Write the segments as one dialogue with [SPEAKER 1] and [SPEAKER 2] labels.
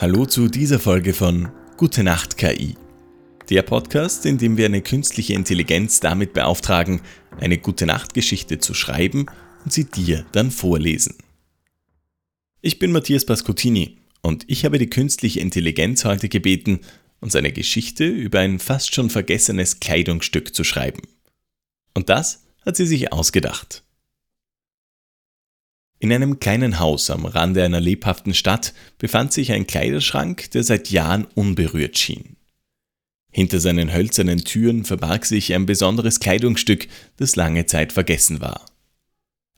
[SPEAKER 1] Hallo zu dieser Folge von Gute Nacht KI. Der Podcast, in dem wir eine künstliche Intelligenz damit beauftragen, eine Gute Nacht Geschichte zu schreiben und sie dir dann vorlesen. Ich bin Matthias Pascotini und ich habe die künstliche Intelligenz heute gebeten, uns eine Geschichte über ein fast schon vergessenes Kleidungsstück zu schreiben. Und das hat sie sich ausgedacht. In einem kleinen Haus am Rande einer lebhaften Stadt befand sich ein Kleiderschrank, der seit Jahren unberührt schien. Hinter seinen hölzernen Türen verbarg sich ein besonderes Kleidungsstück, das lange Zeit vergessen war.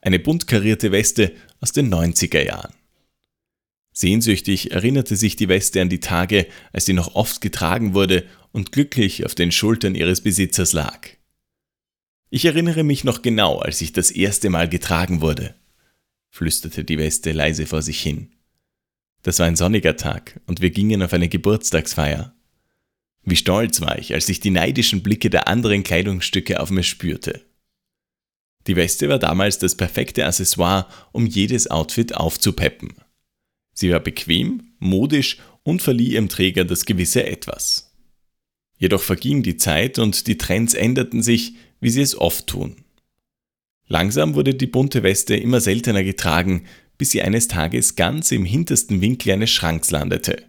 [SPEAKER 1] Eine bunt karierte Weste aus den 90er Jahren. Sehnsüchtig erinnerte sich die Weste an die Tage, als sie noch oft getragen wurde und glücklich auf den Schultern ihres Besitzers lag. Ich erinnere mich noch genau, als ich das erste Mal getragen wurde flüsterte die Weste leise vor sich hin. Das war ein sonniger Tag und wir gingen auf eine Geburtstagsfeier. Wie stolz war ich, als ich die neidischen Blicke der anderen Kleidungsstücke auf mir spürte. Die Weste war damals das perfekte Accessoire, um jedes Outfit aufzupeppen. Sie war bequem, modisch und verlieh ihrem Träger das gewisse Etwas. Jedoch verging die Zeit und die Trends änderten sich, wie sie es oft tun. Langsam wurde die bunte Weste immer seltener getragen, bis sie eines Tages ganz im hintersten Winkel eines Schranks landete.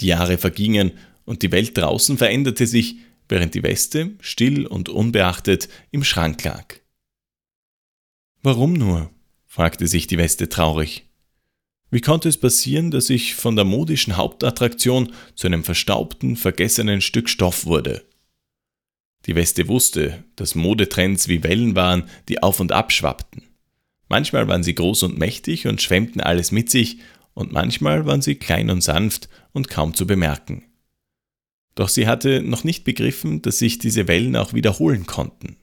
[SPEAKER 1] Die Jahre vergingen und die Welt draußen veränderte sich, während die Weste, still und unbeachtet, im Schrank lag. Warum nur? fragte sich die Weste traurig. Wie konnte es passieren, dass ich von der modischen Hauptattraktion zu einem verstaubten, vergessenen Stück Stoff wurde? Die Weste wusste, dass Modetrends wie Wellen waren, die auf und ab schwappten. Manchmal waren sie groß und mächtig und schwemmten alles mit sich, und manchmal waren sie klein und sanft und kaum zu bemerken. Doch sie hatte noch nicht begriffen, dass sich diese Wellen auch wiederholen konnten.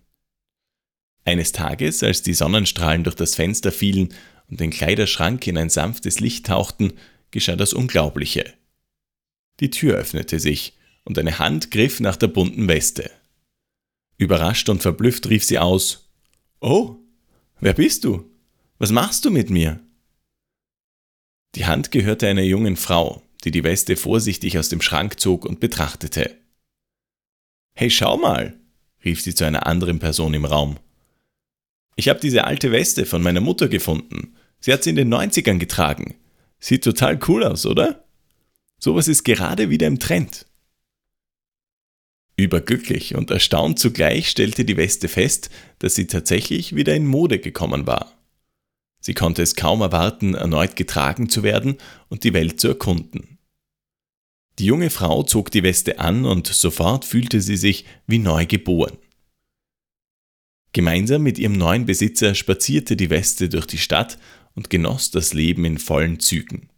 [SPEAKER 1] Eines Tages, als die Sonnenstrahlen durch das Fenster fielen und den Kleiderschrank in ein sanftes Licht tauchten, geschah das Unglaubliche. Die Tür öffnete sich und eine Hand griff nach der bunten Weste. Überrascht und verblüfft rief sie aus Oh, wer bist du? Was machst du mit mir? Die Hand gehörte einer jungen Frau, die die Weste vorsichtig aus dem Schrank zog und betrachtete. Hey, schau mal, rief sie zu einer anderen Person im Raum. Ich habe diese alte Weste von meiner Mutter gefunden. Sie hat sie in den 90ern getragen. Sieht total cool aus, oder? Sowas ist gerade wieder im Trend. Überglücklich und erstaunt zugleich stellte die Weste fest, dass sie tatsächlich wieder in Mode gekommen war. Sie konnte es kaum erwarten, erneut getragen zu werden und die Welt zu erkunden. Die junge Frau zog die Weste an und sofort fühlte sie sich wie neu geboren. Gemeinsam mit ihrem neuen Besitzer spazierte die Weste durch die Stadt und genoss das Leben in vollen Zügen.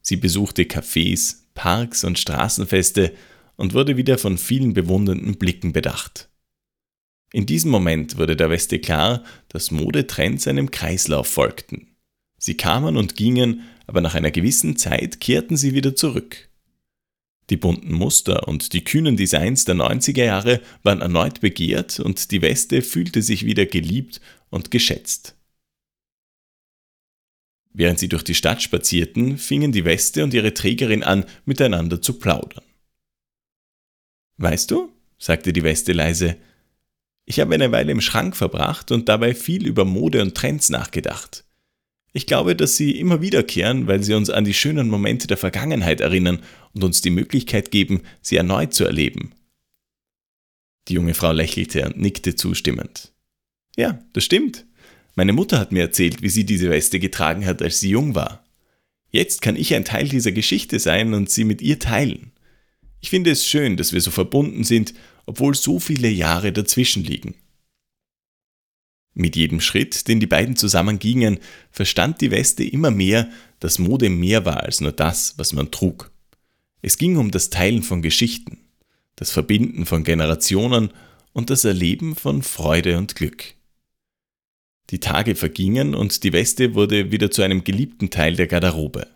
[SPEAKER 1] Sie besuchte Cafés, Parks und Straßenfeste und wurde wieder von vielen bewundernden Blicken bedacht. In diesem Moment wurde der Weste klar, dass Modetrends einem Kreislauf folgten. Sie kamen und gingen, aber nach einer gewissen Zeit kehrten sie wieder zurück. Die bunten Muster und die kühnen Designs der 90er Jahre waren erneut begehrt und die Weste fühlte sich wieder geliebt und geschätzt. Während sie durch die Stadt spazierten, fingen die Weste und ihre Trägerin an, miteinander zu plaudern. Weißt du, sagte die Weste leise, ich habe eine Weile im Schrank verbracht und dabei viel über Mode und Trends nachgedacht. Ich glaube, dass sie immer wiederkehren, weil sie uns an die schönen Momente der Vergangenheit erinnern und uns die Möglichkeit geben, sie erneut zu erleben. Die junge Frau lächelte und nickte zustimmend. Ja, das stimmt. Meine Mutter hat mir erzählt, wie sie diese Weste getragen hat, als sie jung war. Jetzt kann ich ein Teil dieser Geschichte sein und sie mit ihr teilen. Ich finde es schön, dass wir so verbunden sind, obwohl so viele Jahre dazwischen liegen. Mit jedem Schritt, den die beiden zusammen gingen, verstand die Weste immer mehr, dass Mode mehr war als nur das, was man trug. Es ging um das Teilen von Geschichten, das Verbinden von Generationen und das Erleben von Freude und Glück. Die Tage vergingen und die Weste wurde wieder zu einem geliebten Teil der Garderobe.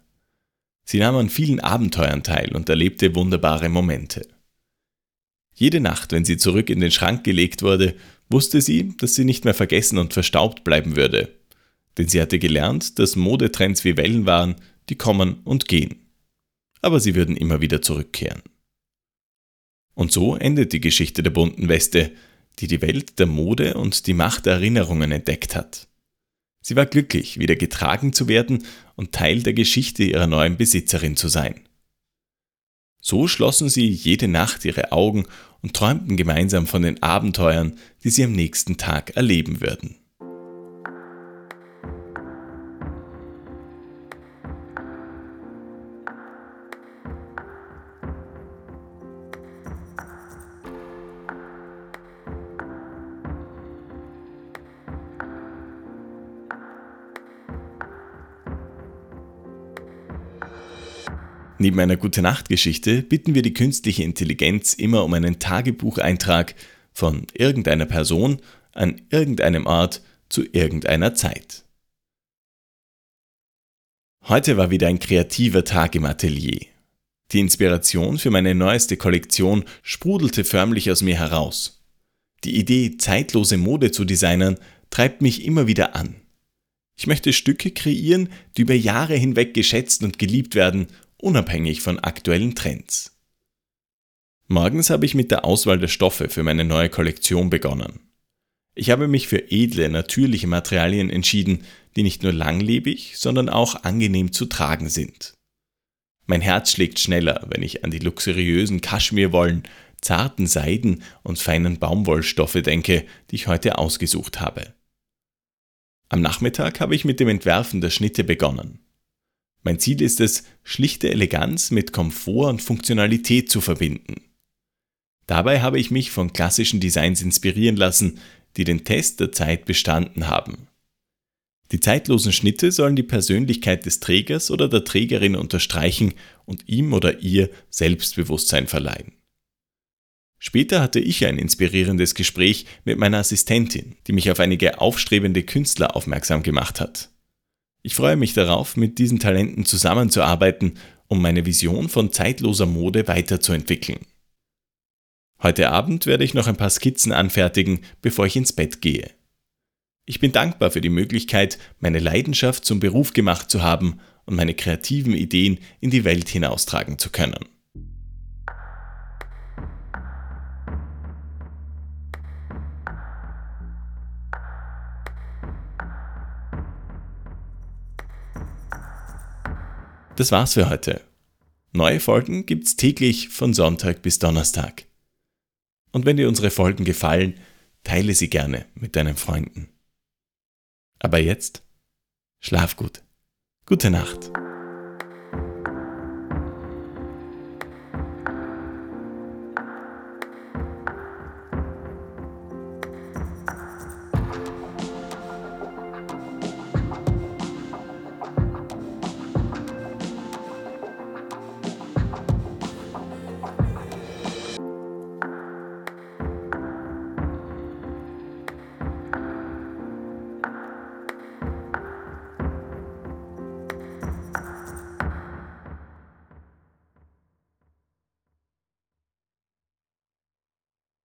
[SPEAKER 1] Sie nahm an vielen Abenteuern teil und erlebte wunderbare Momente. Jede Nacht, wenn sie zurück in den Schrank gelegt wurde, wusste sie, dass sie nicht mehr vergessen und verstaubt bleiben würde. Denn sie hatte gelernt, dass Modetrends wie Wellen waren, die kommen und gehen. aber sie würden immer wieder zurückkehren. Und so endet die Geschichte der bunten Weste, die die Welt der Mode und die Macht der Erinnerungen entdeckt hat. Sie war glücklich, wieder getragen zu werden und Teil der Geschichte ihrer neuen Besitzerin zu sein. So schlossen sie jede Nacht ihre Augen und träumten gemeinsam von den Abenteuern, die sie am nächsten Tag erleben würden. Neben einer Gute-Nacht-Geschichte bitten wir die künstliche Intelligenz immer um einen Tagebucheintrag von irgendeiner Person an irgendeinem Ort zu irgendeiner Zeit. Heute war wieder ein kreativer Tag im Atelier. Die Inspiration für meine neueste Kollektion sprudelte förmlich aus mir heraus. Die Idee, zeitlose Mode zu designen, treibt mich immer wieder an. Ich möchte Stücke kreieren, die über Jahre hinweg geschätzt und geliebt werden unabhängig von aktuellen Trends. Morgens habe ich mit der Auswahl der Stoffe für meine neue Kollektion begonnen. Ich habe mich für edle, natürliche Materialien entschieden, die nicht nur langlebig, sondern auch angenehm zu tragen sind. Mein Herz schlägt schneller, wenn ich an die luxuriösen Kaschmirwollen, zarten Seiden und feinen Baumwollstoffe denke, die ich heute ausgesucht habe. Am Nachmittag habe ich mit dem Entwerfen der Schnitte begonnen. Mein Ziel ist es, schlichte Eleganz mit Komfort und Funktionalität zu verbinden. Dabei habe ich mich von klassischen Designs inspirieren lassen, die den Test der Zeit bestanden haben. Die zeitlosen Schnitte sollen die Persönlichkeit des Trägers oder der Trägerin unterstreichen und ihm oder ihr Selbstbewusstsein verleihen. Später hatte ich ein inspirierendes Gespräch mit meiner Assistentin, die mich auf einige aufstrebende Künstler aufmerksam gemacht hat. Ich freue mich darauf, mit diesen Talenten zusammenzuarbeiten, um meine Vision von zeitloser Mode weiterzuentwickeln. Heute Abend werde ich noch ein paar Skizzen anfertigen, bevor ich ins Bett gehe. Ich bin dankbar für die Möglichkeit, meine Leidenschaft zum Beruf gemacht zu haben und meine kreativen Ideen in die Welt hinaustragen zu können. Das war's für heute. Neue Folgen gibt's täglich von Sonntag bis Donnerstag. Und wenn dir unsere Folgen gefallen, teile sie gerne mit deinen Freunden. Aber jetzt schlaf gut. Gute Nacht.